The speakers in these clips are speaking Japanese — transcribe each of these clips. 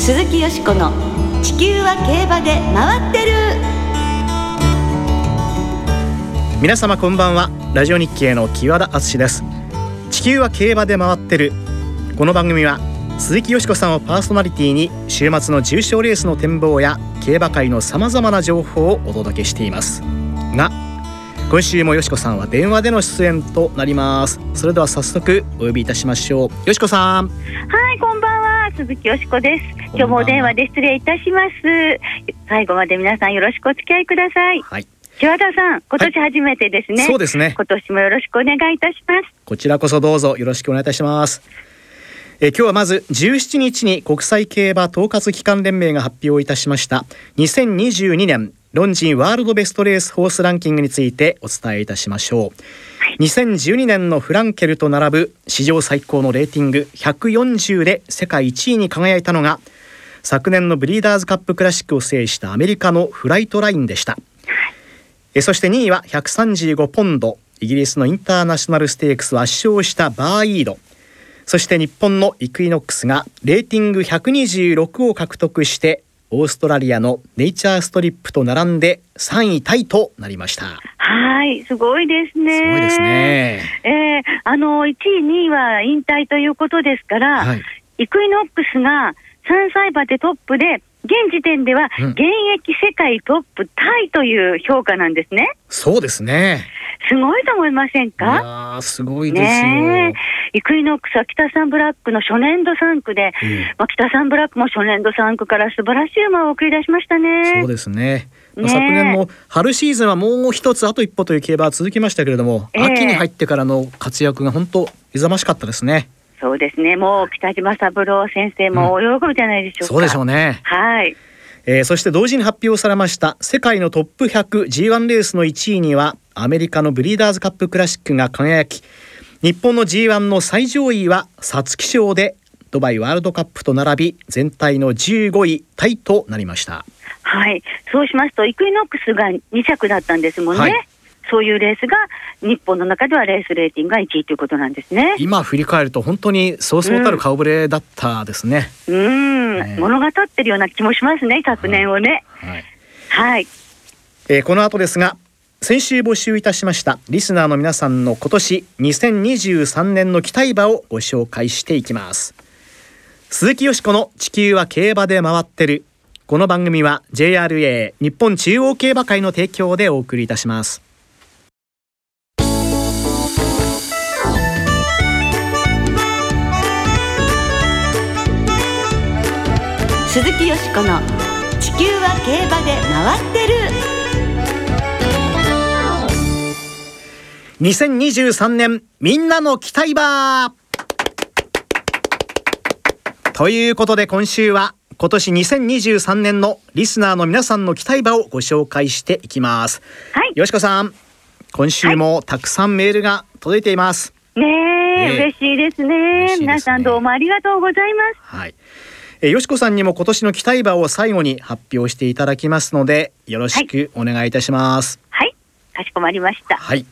鈴木よしこの「地球は競馬で回ってる」皆様こんばんは。ラジオ日経の木和田敦です。地球は競馬で回ってる。この番組は鈴木よしこさんをパーソナリティに週末の重賞レースの展望や競馬界のさまざまな情報をお届けしています。が今週もよしこさんは電話での出演となります。それでは早速お呼びいたしましょう。よしこさん。はい、こんばんは、鈴木よしこです。今日もお電話で失礼いたします。最後まで皆さんよろしくお付き合いください。はい木和田さん、今年初めてですね。そうですね今年もよろしくお願いいたします。こちらこそどうぞよろしくお願いいたします。えー今日はまず17日に国際競馬統括機関連盟が発表いたしました2022年ロンジンワールドベストレースホースランキングについてお伝えいたしましょう。2012年のフランケルと並ぶ史上最高のレーティング140で世界1位に輝いたのが昨年のブリーダーズカップクラシックを制したアメリカのフライトラインでした。えそして2位は135ポンドイギリスのインターナショナルステークスを圧勝したバーイードそして日本のイクイノックスがレーティング126を獲得してオーストラリアのネイチャーストリップと並んで3位タイとなりました。はい、すごいですね。すごいです。ね。えーあの、1位、2位は引退ということですから、はい。イクイノックスが3歳馬でトップで、現時点ではうん。現役世界トップタイという評価なんですね。そうですね。すごいと思いませんいかやーすごいですよ、ねえ、イクイノックスは北サンブラックの初年度3区で、うんまあ、北サンブラックも初年度3区から素晴らしい馬を送り出しましたね。そうですね。昨年の春シーズンはもう一つあと一歩という競馬は続きましたけれども、ええ秋に入ってからの活躍が本当勇ましかったですね。そうですね、もう北島三郎先生も喜びじゃないでしょうか。そうでしょうね。はい。えーそして同時に発表されました世界のトップ 100G1 レースの1位にはアメリカのブリーダーズカップクラシックが輝き日本の G1 の最上位は皐月賞でドバイワールドカップと並び全体の15位タイとなりました。はい。そうしますと、イクイノックスが2着だったんですもんね。はいそういうレースが日本の中ではレースレーティングが1位ということなんですね。今振り返ると本当にそうそうたる顔ぶれだったですね。うーん、ね物語ってるような気もしますね、昨年をね。はいはい。えーこの後ですが先週募集いたしましたリスナーの皆さんの今年2023年の期待馬をご紹介していきます。鈴木よしこの地球は競馬で回ってる。この番組は JRA 日本中央競馬会の提供でお送りいたします。鈴木よしこの「地球は競馬で回ってる」2023年みんなの期待馬ということで今週は今年2023年のリスナーの皆さんの期待馬をご紹介していきます。はい。よしこさん今週もたくさんメールが届いています。ねえ、ねえ。嬉しいですね。すね。皆さんどうもありがとうございます。はい。えーよしこさんにも今年の期待馬を最後に発表していただきますのでよろしくお願いいたします。はい。かしこまりました。はい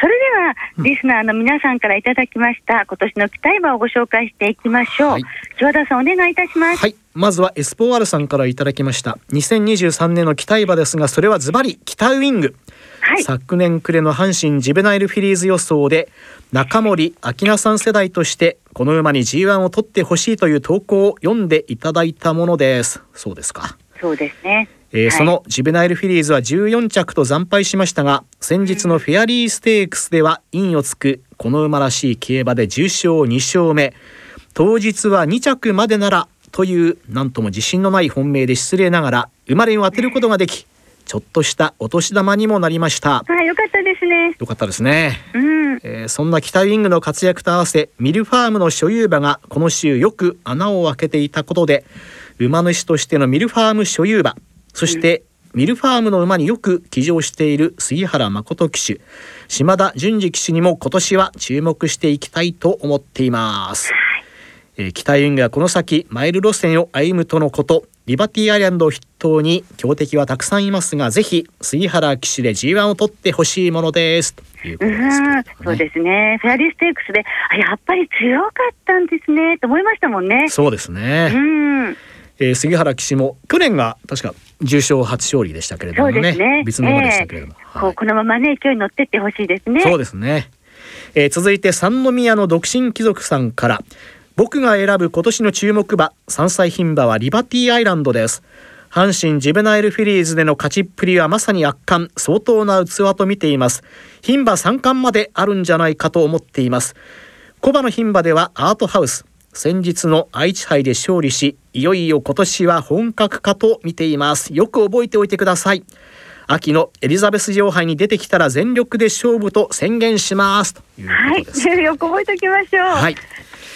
それでは、リスナーの皆さんからいただきました、今年の期待馬をご紹介していきましょう。はい木和田さん、お願いいたします。はいまずはエスポワールさんからいただきました2023年の期待馬ですがそれはズバリ北ウイングはい。昨年暮れの阪神ジベナイルフィリーズ予想で中森明菜さん世代としてこの馬に G1 を取ってほしいという投稿を読んでいただいたものですそうですか、そうですね。えーはいそのジベナイルフィリーズは14着と惨敗しましたが先日のフェアリーステークスでは陰をつくこの馬らしい競馬で重賞2勝目当日は2着までならというなんとも自信のない本命で失礼ながら馬連を当てることができちょっとしたお年玉にもなりましたはい、よかったですね。よかったですね、うん。えーそんな北ウィングの活躍と合わせミルファームの所有馬がこの週よく穴を開けていたことで馬主としてのミルファーム所有馬そしてミルファームの馬によく騎乗している杉原誠騎手島田純次騎手にも今年は注目していきたいと思っています、えー北ウィングはこの先マイル路線を歩むとのことリバティアイランドを筆頭に強敵はたくさんいますがぜひ杉原騎手で G1 を取ってほしいものですうことですけれどもねそうですね。フェアリーステークスで、あ、やっぱり強かったんですね、と思いましたもんね。そうですね。うん。えー、杉原騎士も去年が確か重賞初勝利でしたけれどもね、ね。別の馬でしたけれども、えーはい、このままね勢いに乗ってってほしいですね。そうですね。えー、続いて三宮の独身貴族さんから僕が選ぶ今年の注目馬3歳牝馬はリバティアイランドです。阪神ジベナイルフィリーズでの勝ちっぷりはまさに圧巻相当な器と見ています。牝馬3冠まであるんじゃないかと思っています。小馬の牝馬ではアートハウス先日の愛知杯で勝利しいよいよ今年は本格化と見ています。よく覚えておいてください。秋のエリザベス女王杯に出てきたら全力で勝負と宣言します。ということです、はい、よく覚えておきましょう。はい。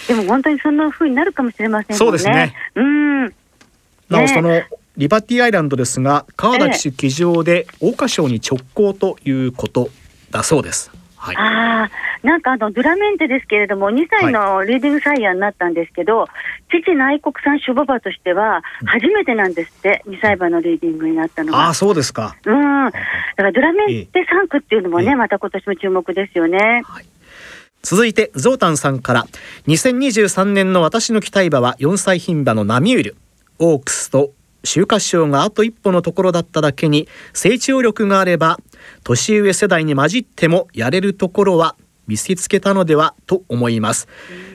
でも本当にそんな風になるかもしれません、ね、そうですね。うん。なおそのリバティアイランドですが川田騎手騎乗で桜花賞に直行ということだそうです。はい、ああ、なんかあのドラメンテですけれども、2歳のリーディングサイヤーになったんですけど、はい、父内国産種馬場としては、初めてなんですって、2歳馬のリーディングになったのは。ああ、そうですか。うん。だからドラメンテ3区っていうのもね、また今年も注目ですよね。はい続いてゾウタンさんから2023年の私の期待馬は4歳牝馬のナミュールオークスと秋華賞があと一歩のところだっただけに成長力があれば年上世代に混じってもやれるところは見せつけたのではと思います。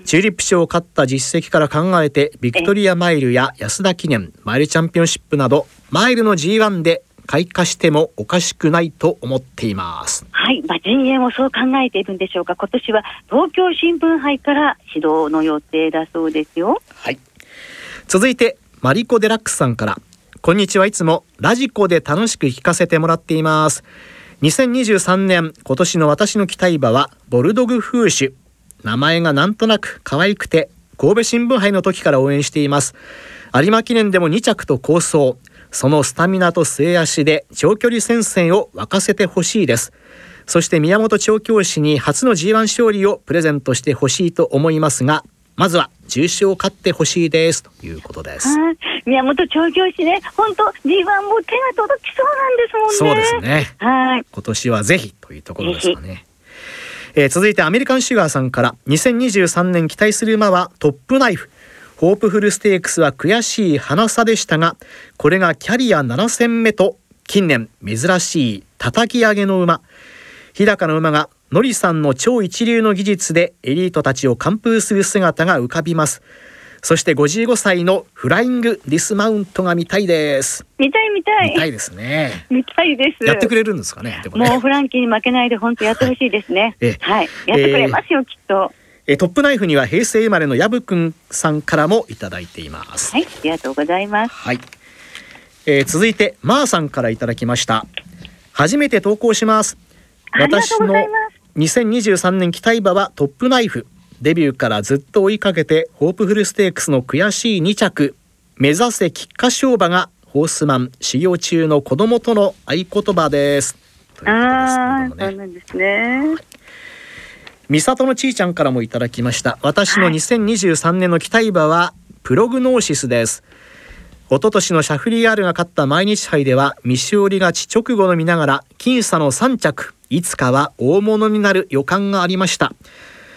チューリップ賞を勝った実績から考えてビクトリアマイルや安田記念マイルチャンピオンシップなどマイルの G1 で開花してもおかしくないと思っています。はい、まあ、陣営もそう考えているんでしょうか。今年は東京新聞杯から指導の予定だそうですよ。はい。続いてマリコ・デラックスさんから。こんにちは。いつもラジコで楽しく聞かせてもらっています2023年今年の私の期待馬はボルドグフーシュ名前がなんとなく可愛くて神戸新聞杯の時から応援しています。有馬記念でも2着と構想そのスタミナと末足で長距離戦線を沸かせてほしいです。そして宮本調教師に初の G1 勝利をプレゼントしてほしいと思いますがまずは重賞を勝ってほしいですということです。宮本調教師ね、本当 G1 も手が届きそうなんですもんね。そうですね。はい。今年はぜひというところですかね。えー、続いてアメリカンシュガーさんから2023年期待する馬はトップナイフホープフルステークスは悔しい花差でしたがこれがキャリア7戦目と近年珍しい叩き上げの馬日高の馬がノリさんの超一流の技術でエリートたちを完封する姿が浮かびます。そして55歳のフライングディスマウントが見たいです。見たい見たい。見たいですね。見たいです。やってくれるんですかねも、ね、もうフランキーに負けないで本当やってほしいですね。はい、やってくれますよ、えー、きっと。えトップナイフには平成生まれのヤブくんさんからもいただいています。はい。ありがとうございます。はい、えー、続いてマーさんからいただきました。初めて投稿します。私の2023年期待馬はトップナイフ。デビューからずっと追いかけてホープフルステークスの悔しい2着。目指せ菊花賞馬がホースマン修行中の子供との合言葉です。ということです、ね、そうなんですね、はい美里のちいちゃんからもいただきました。私の2023年の期待馬はプログノーシスです。一昨年のシャフリヤールが勝った毎日杯では未勝利勝ち直後の見ながら僅差の3着いつかは大物になる予感がありました。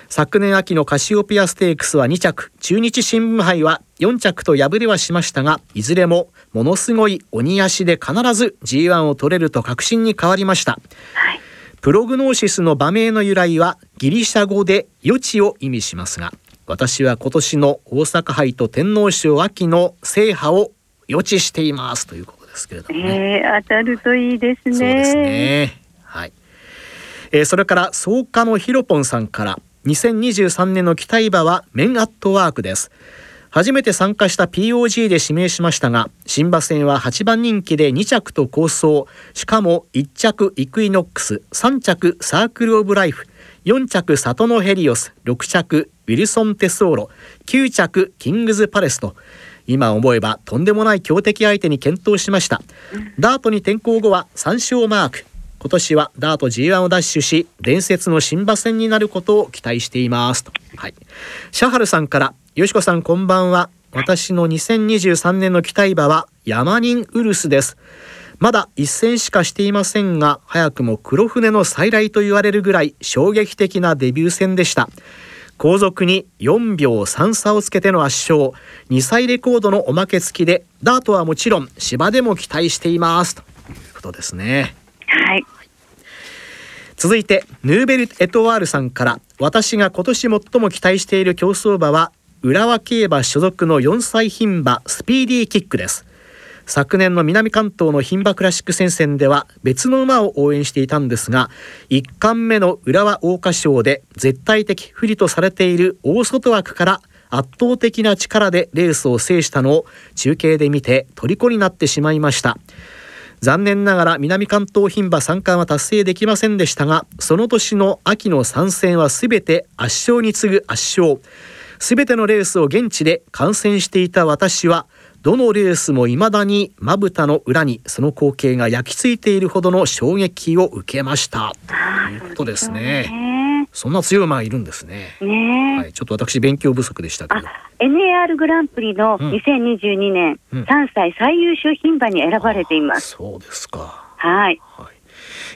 昨年秋のカシオペアステークスは2着。中日新聞杯は4着と敗れはしましたがいずれもものすごい鬼足で必ず G1 を取れると確信に変わりました、はいプログノーシスの場名の由来はギリシャ語で余地を意味しますが私は今年の大阪杯と天皇賞秋の制覇を予知していますということですけれどもね、えー、当たるといいですね。そうですね。はい、えー、それから創価のヒロポンさんから2023年の期待馬はメンアットワークです。初めて参加した POG で指名しましたが新馬戦は8番人気で2着と構想しかも1着イクイノックス3着サークル・オブ・ライフ4着サトノヘリオス6着ウィルソン・テソーロ9着キングズ・パレスと。今思えばとんでもない強敵相手に検討しました。ダートに転向後は3勝マーク。今年はダート G1 をダッシュし伝説の新馬戦になることを期待しています。と、はい、シャハルさんからよしこさんこんばんは。私の2023年の期待馬はヤマニンウルスです。まだ一戦しかしていませんが早くも黒船の再来と言われるぐらい衝撃的なデビュー戦でした。後続に4秒3差をつけての圧勝。2歳レコードのおまけ付きでダートはもちろん芝でも期待しています。ということですね。はい。続いてヌーベル・エトワールさんから私が今年最も期待している競走馬は浦和競馬所属の4歳牝馬スピーディーキックです昨年の南関東の牝馬クラシック戦線では別の馬を応援していたんですが1冠目の浦和桜花賞で絶対的不利とされている大外枠から圧倒的な力でレースを制したのを中継で見て虜になってしまいました残念ながら南関東牝馬3冠は達成できませんでしたがその年の秋の参戦は全て圧勝に次ぐ圧勝。全てのレースを現地で観戦していた私はどのレースも未だにまぶたの裏にその光景が焼き付いているほどの衝撃を受けました。ということですね。そんな強い馬がいるんですね。え。ねえ。はい、ちょっと私勉強不足でしたけあど、NAR グランプリのうん。2022年、うん3歳最優秀牝馬に選ばれています。そうですか。はい。はい。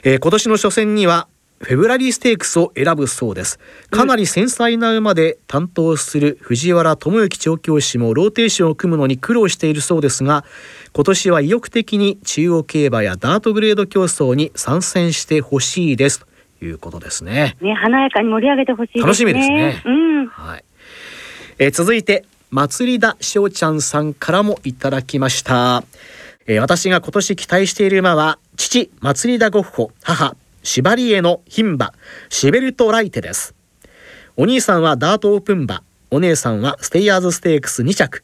えー今年の初戦にはフェブラリーステークスを選ぶそうです。かなり繊細な馬で担当する藤原智之調教師もローテーションを組むのに苦労しているそうですが今年は意欲的に中央競馬やダートグレード競争に参戦してほしいです。ということですね。ね、華やかに盛り上げてほしいですね。楽しみですね。うん。はい、えー続いて祭田翔ちゃんさんからもいただきました、えー私が今年期待している馬は父祭田ゴッホ母シバリエの牝馬シベルトライテです。お兄さんはダートオープン馬お姉さんはステイヤーズステークス2着。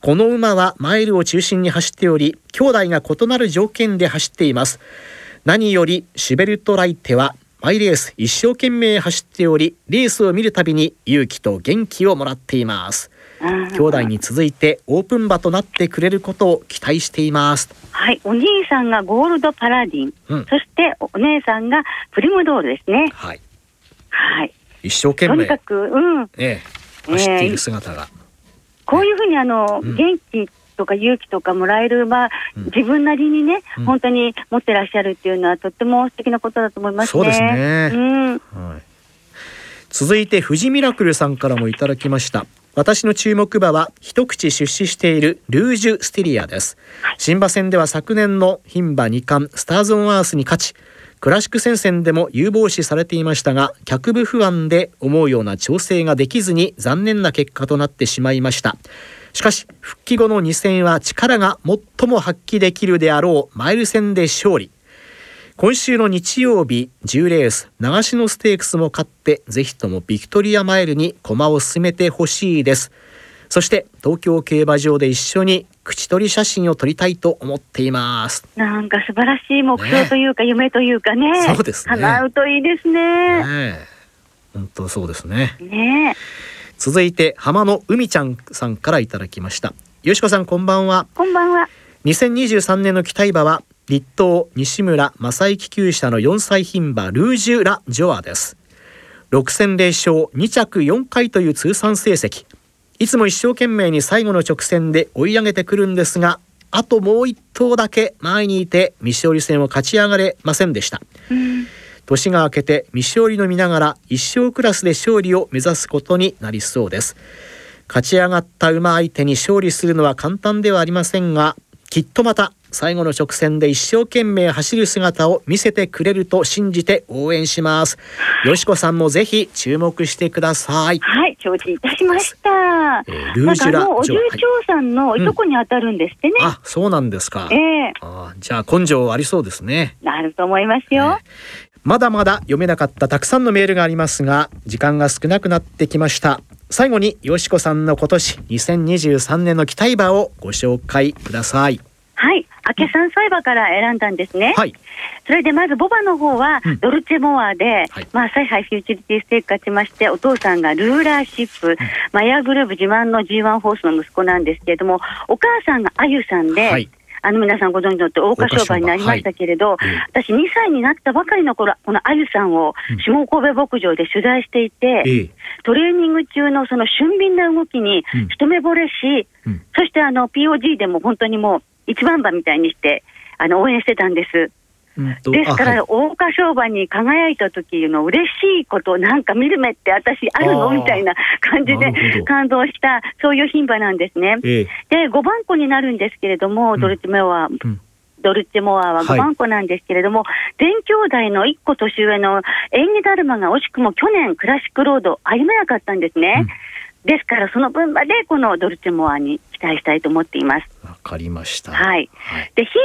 この馬はマイルを中心に走っており兄弟が異なる条件で走っています。何よりシュベルトライテはマイレース一生懸命走っておりレースを見るたびに勇気と元気をもらっています兄弟に続いてオープン馬となってくれることを期待していますはい。お兄さんがゴールドパラディン。うんそしてお姉さんがプリムドールですね。はいはい。一生懸命とにかく、うん。ええ走っている姿が、こういうふうにあの、うん元気とか勇気とかもらえる馬、うん。自分なりにね、うん。本当に持ってらっしゃるっていうのはとっても素敵なことだと思いますね。そうですね。うん。はい、続いて富士ミラクルさんからもいただきました。私の注目馬は一口出資しているルージュスティリアです。新馬戦では昨年の牝馬2冠スターズ・オン・アースに勝ち。クラシック戦線でも有望視されていましたが脚部不安で思うような調整ができずに残念な結果となってしまいましたしかし復帰後の2戦は力が最も発揮できるであろうマイル戦で勝利。今週の日曜日10レース長篠ステークスも勝ってぜひともビクトリアマイルに駒を進めてほしいです。そして東京競馬場で一緒に口取り写真を撮りたいと思っています。なんか素晴らしい目標というか、夢というかね。そうですね。叶うといいですね。ねえ。本当そうですね。ねえ。続いて浜野海ちゃんさんからいただきました。よしこさんこんばんは。こんばんは。2023年の期待馬は立東西村正幸厩舎の4歳牝馬ルージュ・ラ・ジョアです。6戦0勝2着4回という通算成績。いつも一生懸命に最後の直線で追い上げてくるんですがあともう一頭だけ前にいて未勝利戦を勝ち上がれませんでした。うん。年が明けて未勝利の見ながら一生クラスで勝利を目指すことになりそうです。勝ち上がった馬相手に勝利するのは簡単ではありませんがきっとまた最後の直線で一生懸命走る姿を見せてくれると信じて応援します。よしこさんもぜひ注目してください。はい、承知いたしました。えールージュラおジョ重長さんのいとこに当たるんですってね。あそうなんですか。ええ。あじゃあ根性ありそうですね。なると思いますよ。まだまだ読めなかったたくさんのメールがありますが時間が少なくなってきました。最後によしこさんの今年2023年の期待馬をご紹介ください。はい、明け三歳馬から選んだんですね。はい。それでまずボバの方はうん。ドルチェモアで、はい。まあ采配フューチュリティステーク勝ちまして、お父さんがルーラーシップ、マヤグループ自慢の G1 ホースの息子なんですけれども、お母さんがあゆさんで、はいあの皆さんご存知のと大花商売になりましたけれど、い。え私2歳になったばかりの頃、このあゆさんを下神戸牧場で取材していて、ええ。トレーニング中のその俊敏な動きにうん。一目惚れし、うん。そしてあの POG でも本当にもう一番馬みたいにしてあの応援してたんです。ですから、大花商売に輝いた時の嬉しいこと、なんか見る目って私あるの？みたいな感じで感動した、そういう牝馬なんですね。ええ。で、5番子になるんですけれども、うん。ドルチェモア、うん。ドルチェモアははい。5番子なんですけれども、全兄弟の1個年上の演技だるまが惜しくも去年、クラシックロード歩めなかったんですね。ですから、その分までこのドルチェモアに期待したいと思っています。わかりました。はい。はい。で、牝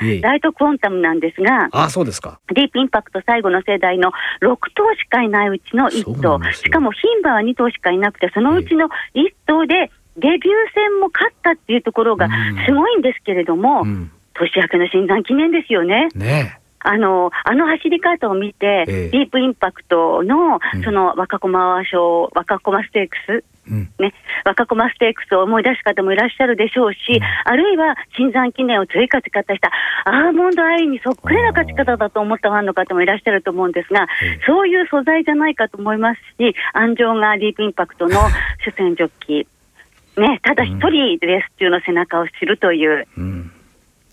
馬ええ。はライトクォンタムなんですが、あそうですか。ディープインパクト最後の世代の6頭しかいないうちの1そうな頭しかも牝馬は2頭しかいなくて、そのうちの1頭でデビュー戦も勝ったっていうところがうん。すごいんですけれども、うん。年明けの新山記念ですよね。ねあのあの走り方を見て、ええ。ディープインパクトのうん。その若駒賞、若駒ステークス、うんね、若駒ステークスを思い出す方もいらっしゃるでしょうし、うん。あるいは新山記念を追加方したアーモンドアイにそっくりな勝ち方だと思ったファンの方もいらっしゃると思うんですが、ええ。そういう素材じゃないかと思いますし、安城がディープインパクトの主戦ジョッキー、ね、ただ一人レース中の背中を知るという、うん。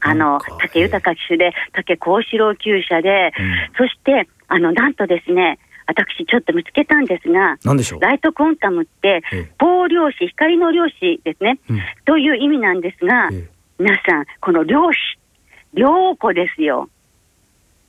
あの竹豊騎手で、竹幸四郎厩舎で、うん。そしてあのなんとですね、私、ちょっと見つけたんですが、なんでしょう？ライトコンタムってええ、光量子、光の量子ですね、うん。という意味なんですが、ええ。皆さん、この量子、良子ですよ。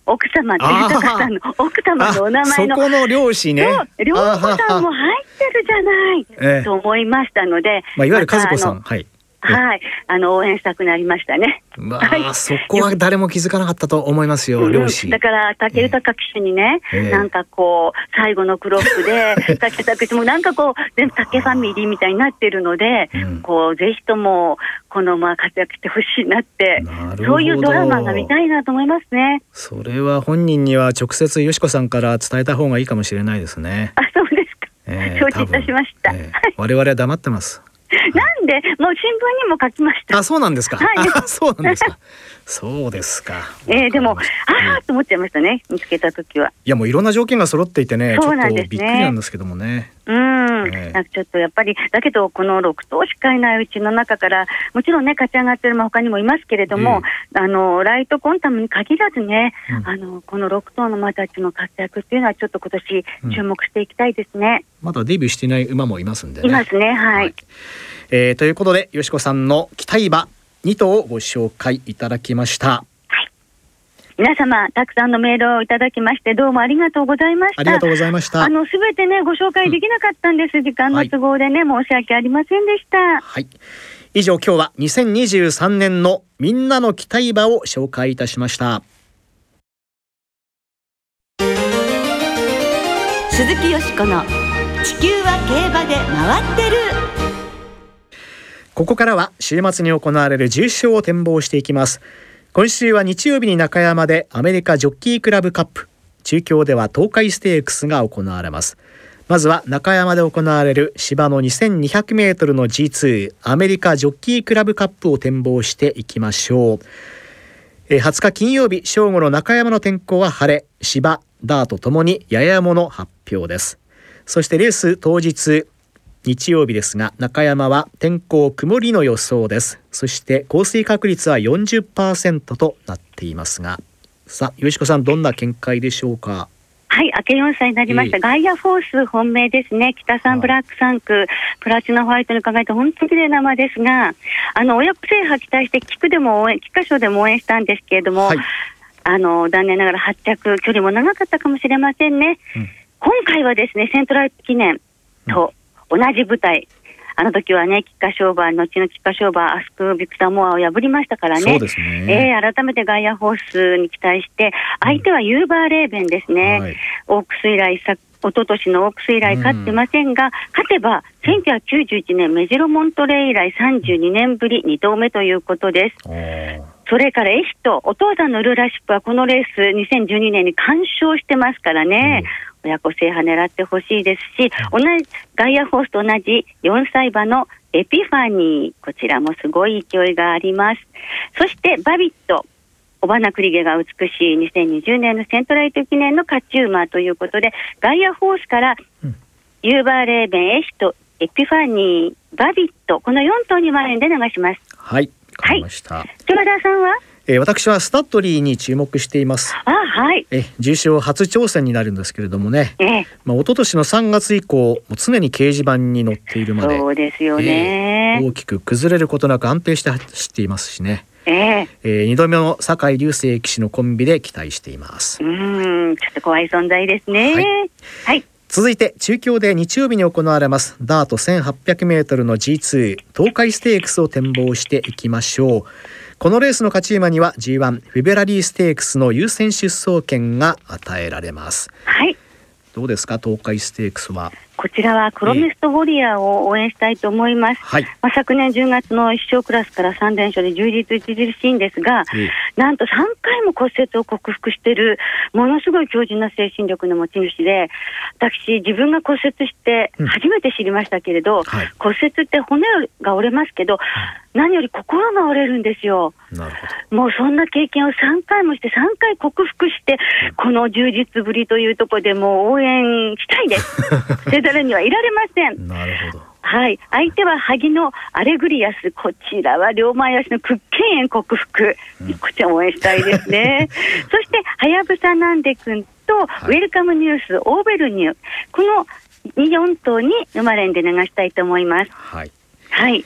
奥様って豊さんの奥様のお名前の。あそこの漁師ね。そう、良子さんも入ってるじゃない、ええ。と思いましたので、まあいわゆる和子さんあのはいはい、あの応援したくなりましたね。まはい。あそこは誰も気づかなかったと思いますよ漁師。だから竹豊騎手にね、ええ。なんかこう最後のクロップで 竹豊騎手もなんかこう全部竹ファミリーみたいになってるので、うん。こうぜひともこのまま活躍してほしいなってそういうドラマが見たいなと思いますね。それは本人には直接よしこさんから伝えた方がいいかもしれないですね。あそうですか。ええ承知いたしました。ええ。我々は黙ってます。でもう新聞にも書きました。あ、そうなんですか。はいあそうなんですか。そうですか。えー、でもああと思っちゃいましたね見つけた時は。いやもういろんな条件が揃っていてね、ちょっとそうなんですねびっくりなんですけどもね。うん、ええなんかちょっとやっぱり、だけど、この6頭しかいないうちの中から、もちろんね、勝ち上がってる馬、他にもいますけれども、あのライトコンタムに限らずね、うんあのこの6頭の馬たちの活躍っていうのは、ちょっと今年うん注目していきたいですね。まだデビューしていない馬もいますんでね。いますね、はい。えーということでよしこさんの期待馬2頭をご紹介いただきました。皆様、たくさんのメールをいただきまして、どうもありがとうございました。ありがとうございましたあ。の、すべてね、ご紹介できなかったんです。時間の都合でね、申し訳ありませんでした。はい。以上今日は2023年のみんなの期待馬を紹介いたしました。鈴木よしこの地球は競馬で回ってるここからは週末に行われる重賞を展望していきます。今週は日曜日に中山でアメリカジョッキークラブカップ。中京では東海ステークスが行われます。まずは中山で行われる芝の2200メートルの G2 アメリカジョッキークラブカップを展望していきましょう。えー20日金曜日正午の中山の天候は晴れ。芝ダートともにややもの発表です。そしてレース当日日曜日ですが中山は天候曇りの予想です。そして降水確率は40%となっていますがさあよしこさんどんな見解でしょうか？はい、明け4歳になりました。ええ。ガイアフォース本命ですね。北はい。三ブラック3区、プラチナホワイトに輝いて本当に綺麗な馬ですが、あの、親子制覇期待して、菊でも応援、菊花賞でも応援したんですけれども、はい。あの、残念ながら発着、距離も長かったかもしれませんね。うん。今回はですね、セントライト記念と同じ舞台、あの時はね、菊花賞馬、後の菊花賞馬、アスク・ビクター・モアを破りましたからね。そうですね、えー改めてガイアフォースに期待して、相手はユーバーレーベンですね。はい。オークス以来、さ一昨年のオークス以来勝ってませんが、勝てば1991年メジロモントレー以来32年ぶり2頭目ということです。それからエヒト、お父さんのルーラーシップはこのレース2012年に完勝してますからね、親子制覇狙ってほしいですし、同じガイアフォースと同じ4歳馬のエピファニー、こちらもすごい勢いがあります。そしてバビット、オバナクリゲが美しい2020年のセントライト記念の勝ち馬ということで、ガイアフォースからユーバーレーベン、エヒト、エピファニー、バビット、この4頭にワインで流します。はいわかりました、田さんはえー、私はスタッドリーに注目しています。あはい。え重賞初挑戦になるんですけれどもね、ええ。まあ、一昨年の3月以降もう常に掲示板に載っているまでそうですよね、大きく崩れることなく安定して走っていますしね、ええ。えー、2度目の酒井流星騎手のコンビで期待しています。うーんちょっと怖い存在ですね。はい。はい。続いて中京で日曜日に行われますダート 1800m の G2 東海ステークスを展望していきましょうこのレースの勝ち馬には G1 フィベラリーステークスの優先出走権が与えられます。はい。どうですか？東海ステークスはこちらはクロミストウォリアーを応援したいと思います、はい。まあ、昨年10月の一勝クラスから3連勝で充実著しいんですが、ええなんと3回も骨折を克服している、ものすごい強靭な精神力の持ち主で、私、自分が骨折してうん。初めて知りましたけれど、はい。骨折って骨が折れますけど、何より心が折れるんですよ。もうそんな経験を3回もして、3回克服して、この充実ぶりというところでもう応援したいです。せざるにはいられません。どなるほどはい。相手は萩のアレグリアス。こちらは両前足の屈腱炎克服。うんこちらも応援したいですね。そして、はやぶさなんでくんと、はいウェルカムニュース、オーベルニュー。この2、4頭に馬連で流したいと思います。はいはい。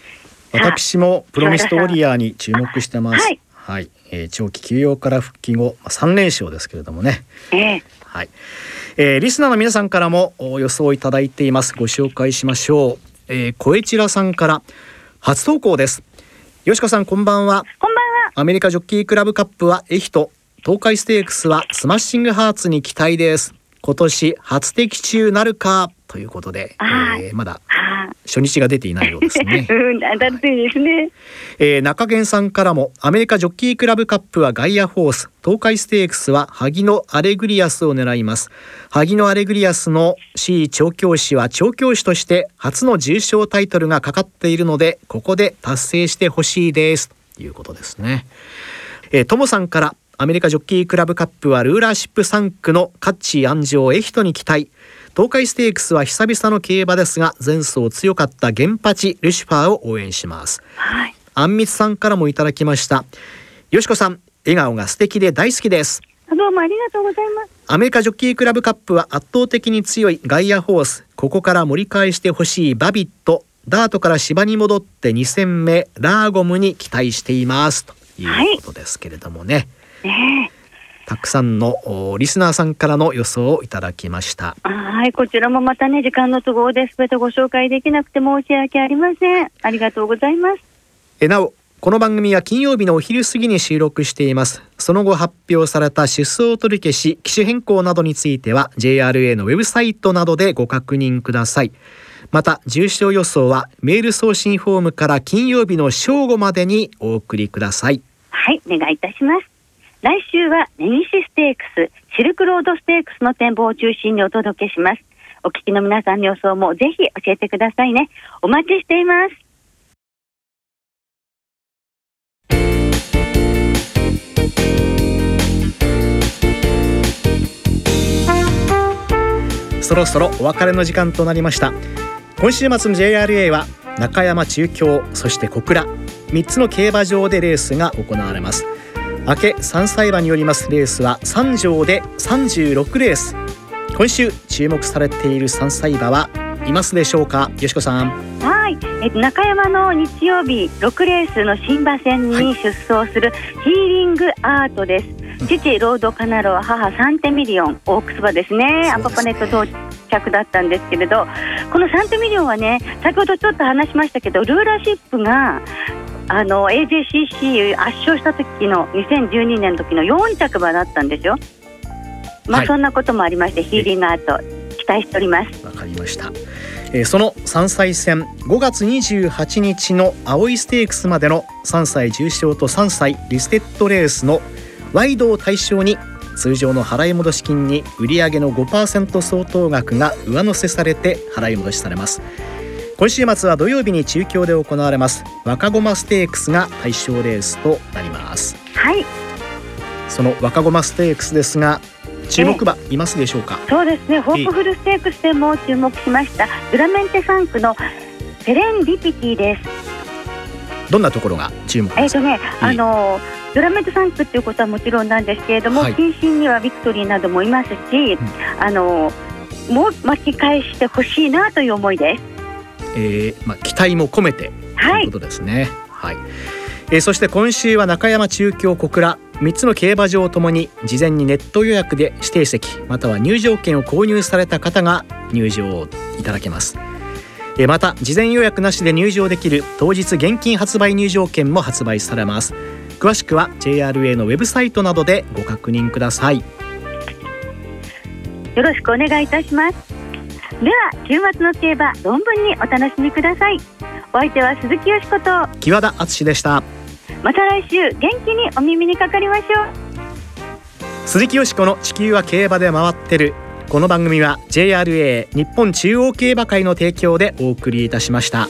私もプロミストウォリアーに注目してますはい、はいえー長期休養から復帰後3連勝ですけれどもねええはい、えーリスナーの皆さんからもお予想いただいています。ご紹介しましょう、えー、小市らさんから初投稿です。よしこさんこんばんは。こんばんは。アメリカジョッキークラブカップはエヒト。東海ステークスはスマッシングハーツに期待です今年初的中なるかということで、はいえーまだはあ。初日が出ていないようですね。うん、当たっていいですね。えー中堅さんからもアメリカジョッキークラブカップはガイアフォース東海ステークスはハギノアレグリアスを狙います。萩のアレグリアスの C 調教師は調教師として初の重賞タイトルがかかっているのでここで達成してほしいです。ということですね。えートモさんからアメリカジョッキークラブカップはルーラーシップ産駒のカッチー安城エヒトに期待。東海ステークスは久々の競馬ですが前走強かった原八ルシファーを応援します。はい。あんみつさんからもいただきました。よしこさん笑顔が素敵で大好きです。どうもありがとうございます。アメリカジョッキークラブカップは圧倒的に強いガイアホース。ここから盛り返してほしいバビット。ダートから芝に戻って2戦目ラーゴムに期待しています。ということですけれどもね、ねえ。たくさんのおリスナーさんからの予想をいただきましたはい、こちらもまたね、時間の都合で全てご紹介できなくて申し訳ありません。ありがとうございます。えなおこの番組は金曜日のお昼過ぎに収録していますその後発表された出走取り消し機種変更などについては JRA のウェブサイトなどでご確認くださいまた重賞予想はメール送信フォームから金曜日の正午までにお送りくださいはい、お願いいたします。来週は根岸ステークス、シルクロードステークスの展望を中心にお届けします。お聞きの皆さんの予想もぜひ教えてくださいね。お待ちしています。そろそろお別れの時間となりました今週末の JRA は中山中京そして小倉3つの競馬場でレースが行われます明け3歳馬によりますレースは3場で36レース。今週注目されている3歳馬はいますでしょうか？よしこさん。はい、え中山の日曜日6レースの新馬戦に出走するヒーリングアートです。父ロードカナロア母サンテミリオンオークス馬ですね。アそうですアパパネと同着だったんですけれどこのサンテミリオンはね先ほどちょっと話しましたけどルーラーシップがあの AJCC 圧勝した時の2012年の時の4着馬だったんですよ。まあ、はいそんなこともありましてヒーリングアート期待しております。わかりました、えーその3歳戦5月28日の葵ステークスまでの3歳重賞と3歳リステッドレースのワイドを対象に通常の払い戻し金に売上の5%相当額が上乗せされて払い戻しされます今週末は土曜日に中京で行われます。若駒ステークスが対象レースとなります。はい。その若駒ステークスですが注目馬いますでしょうか？そうですね、ホープフルステークスでも注目しました、ドラメンテ3区のセレンディピティです。どんなところが注目えっ、ですか？とね、あのドラメット3区っていうことはもちろんなんですけれども、はい。近親にはビクトリーなどもいますし、あのもう巻き返してほしいなという思いです。えーまあ期待も込めてはいということですね。はい。えーそして今週は中山中京小倉3つの競馬場ともに事前にネット予約で指定席または入場券を購入された方が入場いただけます。えーまた事前予約なしで入場できる当日現金発売入場券も発売されます。詳しくは JRA のウェブサイトなどでご確認ください。よろしくお願いいたします。では週末の競馬論文にお楽しみください。お相手は鈴木よしこと木和田敦でした。また来週元気にお耳にかかりましょう。鈴木よしこの地球は競馬で回ってるこの番組は JRA 日本中央競馬会の提供でお送りいたしました。